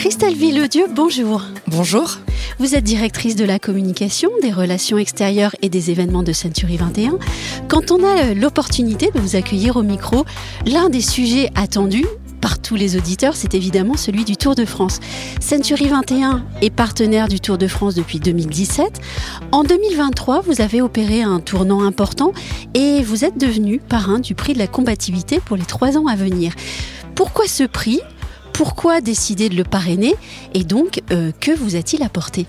Christelle Villedieu, bonjour. Bonjour. Vous êtes directrice de la communication, des relations extérieures et des événements de Century 21. Quand on a l'opportunité de vous accueillir au micro, l'un des sujets attendus par tous les auditeurs, c'est évidemment celui du Tour de France. Century 21 est partenaire du Tour de France depuis 2017. En 2023, vous avez opéré un tournant important et vous êtes devenu parrain du prix de la combativité pour les trois ans à venir. Pourquoi ce prix? Pourquoi décider de le parrainer Et donc, euh, que vous a-t-il apporté?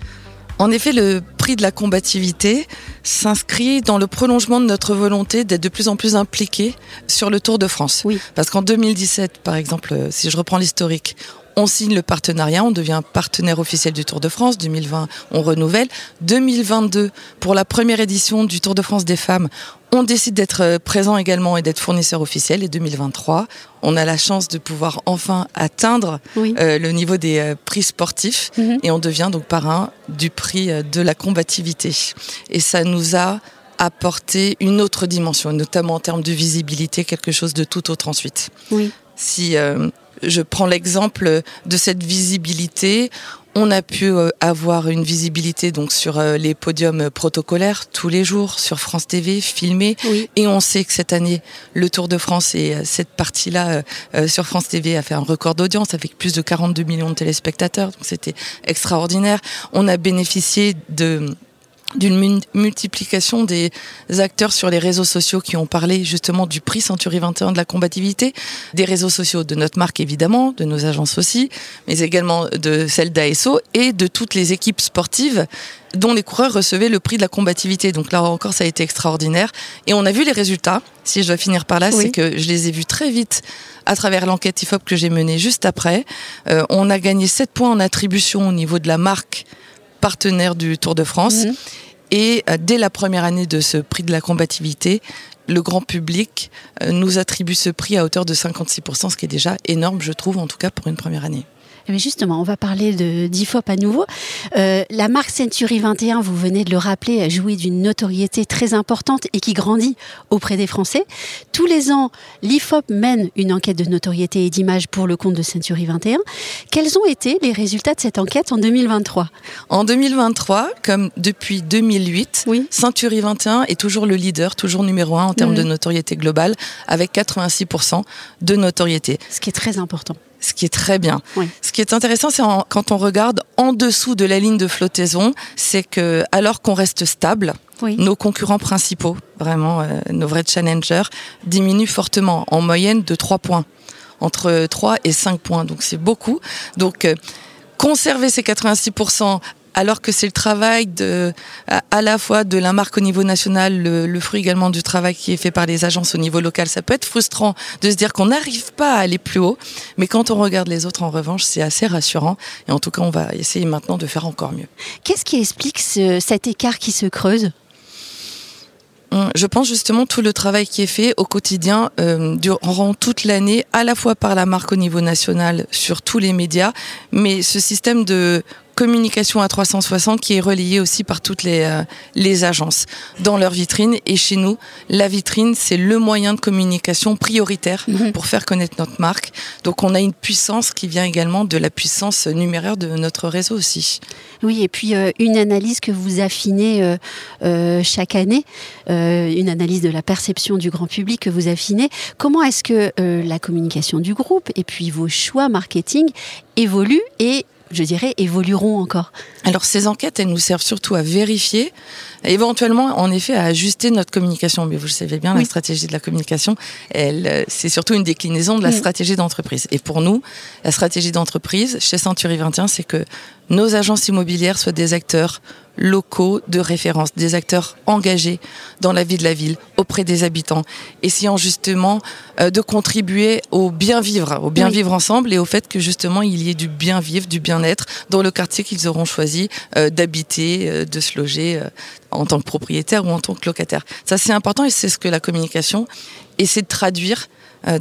En effet, le prix de la combativité s'inscrit dans le prolongement de notre volonté d'être de plus en plus impliqués sur le Tour de France. Oui. Parce qu'en 2017, par exemple, si je reprends l'historique, on signe le partenariat, on devient partenaire officiel du Tour de France. 2020, on renouvelle. 2022, pour la première édition du Tour de France des femmes, on décide d'être présent également et d'être fournisseur officiel. Et 2023, on a la chance de pouvoir enfin atteindre Oui. euh, le niveau des euh, prix sportifs Mhm. et on devient donc parrain du prix euh, de la combativité. Et ça nous a apporté une autre dimension, notamment en termes de visibilité, quelque chose de tout autre ensuite. Oui. Si euh, je prends l'exemple de cette visibilité, on a pu euh, avoir une visibilité donc sur euh, les podiums protocolaires tous les jours sur France TV, filmés. Oui. Et on sait que cette année, le Tour de France et cette partie-là sur France TV a fait un record d'audience avec plus de 42 millions de téléspectateurs. Donc c'était extraordinaire. On a bénéficié de d'une multiplication des acteurs sur les réseaux sociaux qui ont parlé justement du prix Century 21 de la combativité, des réseaux sociaux de notre marque évidemment, de nos agences aussi, mais également de celles d'ASO et de toutes les équipes sportives dont les coureurs recevaient le prix de la combativité. Donc là encore, ça a été extraordinaire. Et on a vu les résultats. Si je dois finir par là, Oui. c'est que je les ai vus très vite à travers l'enquête IFOP que j'ai menée juste après. Euh, on a gagné 7 points en attribution au niveau de la marque partenaire du Tour de France. Mhm. Et euh, dès la première année de ce prix de la combativité, le grand public euh, nous attribue ce prix à hauteur de 56%, ce qui est déjà énorme, je trouve, en tout cas pour une première année. Mais justement, on va parler de d'IFOP à nouveau. Euh, la marque Century 21, vous venez de le rappeler, jouit d'une notoriété très importante et qui grandit auprès des Français. Tous les ans, l'IFOP mène une enquête de notoriété et d'image pour le compte de Century 21. Quels ont été les résultats de cette enquête en 2023 En 2023, comme depuis 2008, Oui. Century 21 est toujours le leader, toujours numéro un en termes de notoriété globale, avec 86% de notoriété. Ce qui est très important. Ce qui est très bien. Oui. Ce qui est intéressant, c'est quand on regarde en dessous de la ligne de flottaison, c'est que alors qu'on reste stable, Oui. nos concurrents principaux, vraiment euh, nos vrais challengers, diminuent fortement, en moyenne de 3 points, entre 3 et 5 points. Donc c'est beaucoup. Donc euh, conserver ces 86%, alors que c'est le travail de, à, à la fois de la marque au niveau national, le, le fruit également du travail qui est fait par les agences au niveau local. Ça peut être frustrant de se dire qu'on n'arrive pas à aller plus haut, mais quand on regarde les autres, en revanche, c'est assez rassurant. Et en tout cas, on va essayer maintenant de faire encore mieux. Qu'est-ce qui explique ce- cet écart qui se creuse? Hum, Je pense justement tout le travail qui est fait au quotidien euh, durant toute l'année, à la fois par la marque au niveau national sur tous les médias, mais ce système de communication à 360 qui est relayé aussi par toutes les, euh, les agences dans leur vitrine. Et chez nous, la vitrine, c'est le moyen de communication prioritaire Mhm. pour faire connaître notre marque. Donc on a une puissance qui vient également de la puissance numéraire de notre réseau aussi. Oui, et puis euh, une analyse que vous affinez euh, chaque année, une analyse de la perception du grand public que vous affinez. Comment est-ce que la communication du groupe et puis vos choix marketing évoluent et, je dirais, évolueront encore Alors ces enquêtes, elles nous servent surtout à vérifier, éventuellement en effet à ajuster notre communication. Mais vous le savez bien, Oui. la stratégie de la communication, elle, euh, c'est surtout une déclinaison de la Mm. stratégie d'entreprise. Et pour nous, la stratégie d'entreprise chez Century 21, c'est que nos agences immobilières soient des acteurs locaux de référence, des acteurs engagés dans la vie de la ville, auprès des habitants, essayant justement euh, de contribuer au bien vivre, au bien Oui. vivre ensemble et au fait que justement il y ait du bien vivre, du bien-être dans le quartier qu'ils auront choisi euh, d'habiter, euh, de se loger en tant que propriétaire ou en tant que locataire. Ça c'est important et c'est ce que la communication essaie de traduire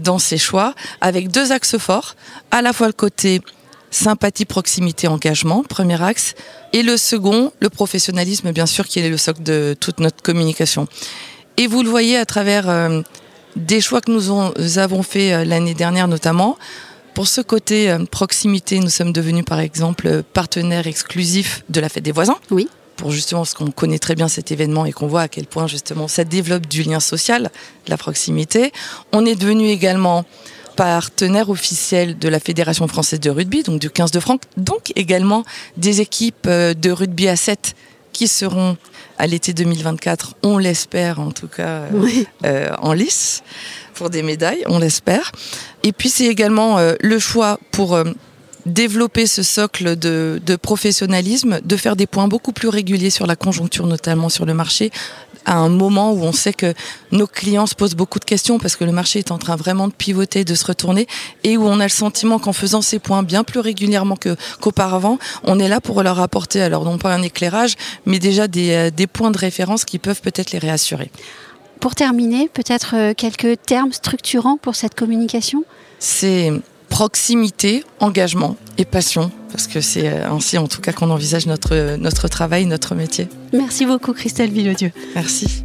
dans ses choix avec deux axes forts, à la fois le côté sympathie, proximité, engagement, premier axe, et le second, le professionnalisme, bien sûr, qui est le socle de toute notre communication. Et vous le voyez à travers euh, des choix que nous, on- nous avons fait euh, l'année dernière notamment, Pour ce côté proximité, nous sommes devenus par exemple partenaires exclusifs de la fête des voisins. Oui pour justement ce qu'on connaît très bien cet événement et qu'on voit à quel point justement ça développe du lien social, de la proximité. On est devenu également partenaire officiel de la Fédération française de rugby, donc du 15 de France, donc également des équipes euh, de rugby à 7 qui seront à l'été 2024, on l'espère en tout cas, euh, euh, en lice pour des médailles, on l'espère. Et puis c'est également le choix pour développer ce socle de, professionnalisme, de faire des points beaucoup plus réguliers sur la conjoncture, notamment sur le marché, à un moment où on sait que nos clients se posent beaucoup de questions parce que le marché est en train vraiment de pivoter, de se retourner, et où on a le sentiment qu'en faisant ces points bien plus régulièrement qu'auparavant, on est là pour leur apporter, alors non pas un éclairage, mais déjà des, euh, des points de référence qui peuvent peut-être les réassurer. Pour terminer, peut-être euh, quelques termes structurants pour cette communication? C'est proximité, engagement et passion, parce que c'est ainsi en tout cas qu'on envisage notre, notre travail, notre métier. Merci beaucoup Christelle Villedieu. Merci.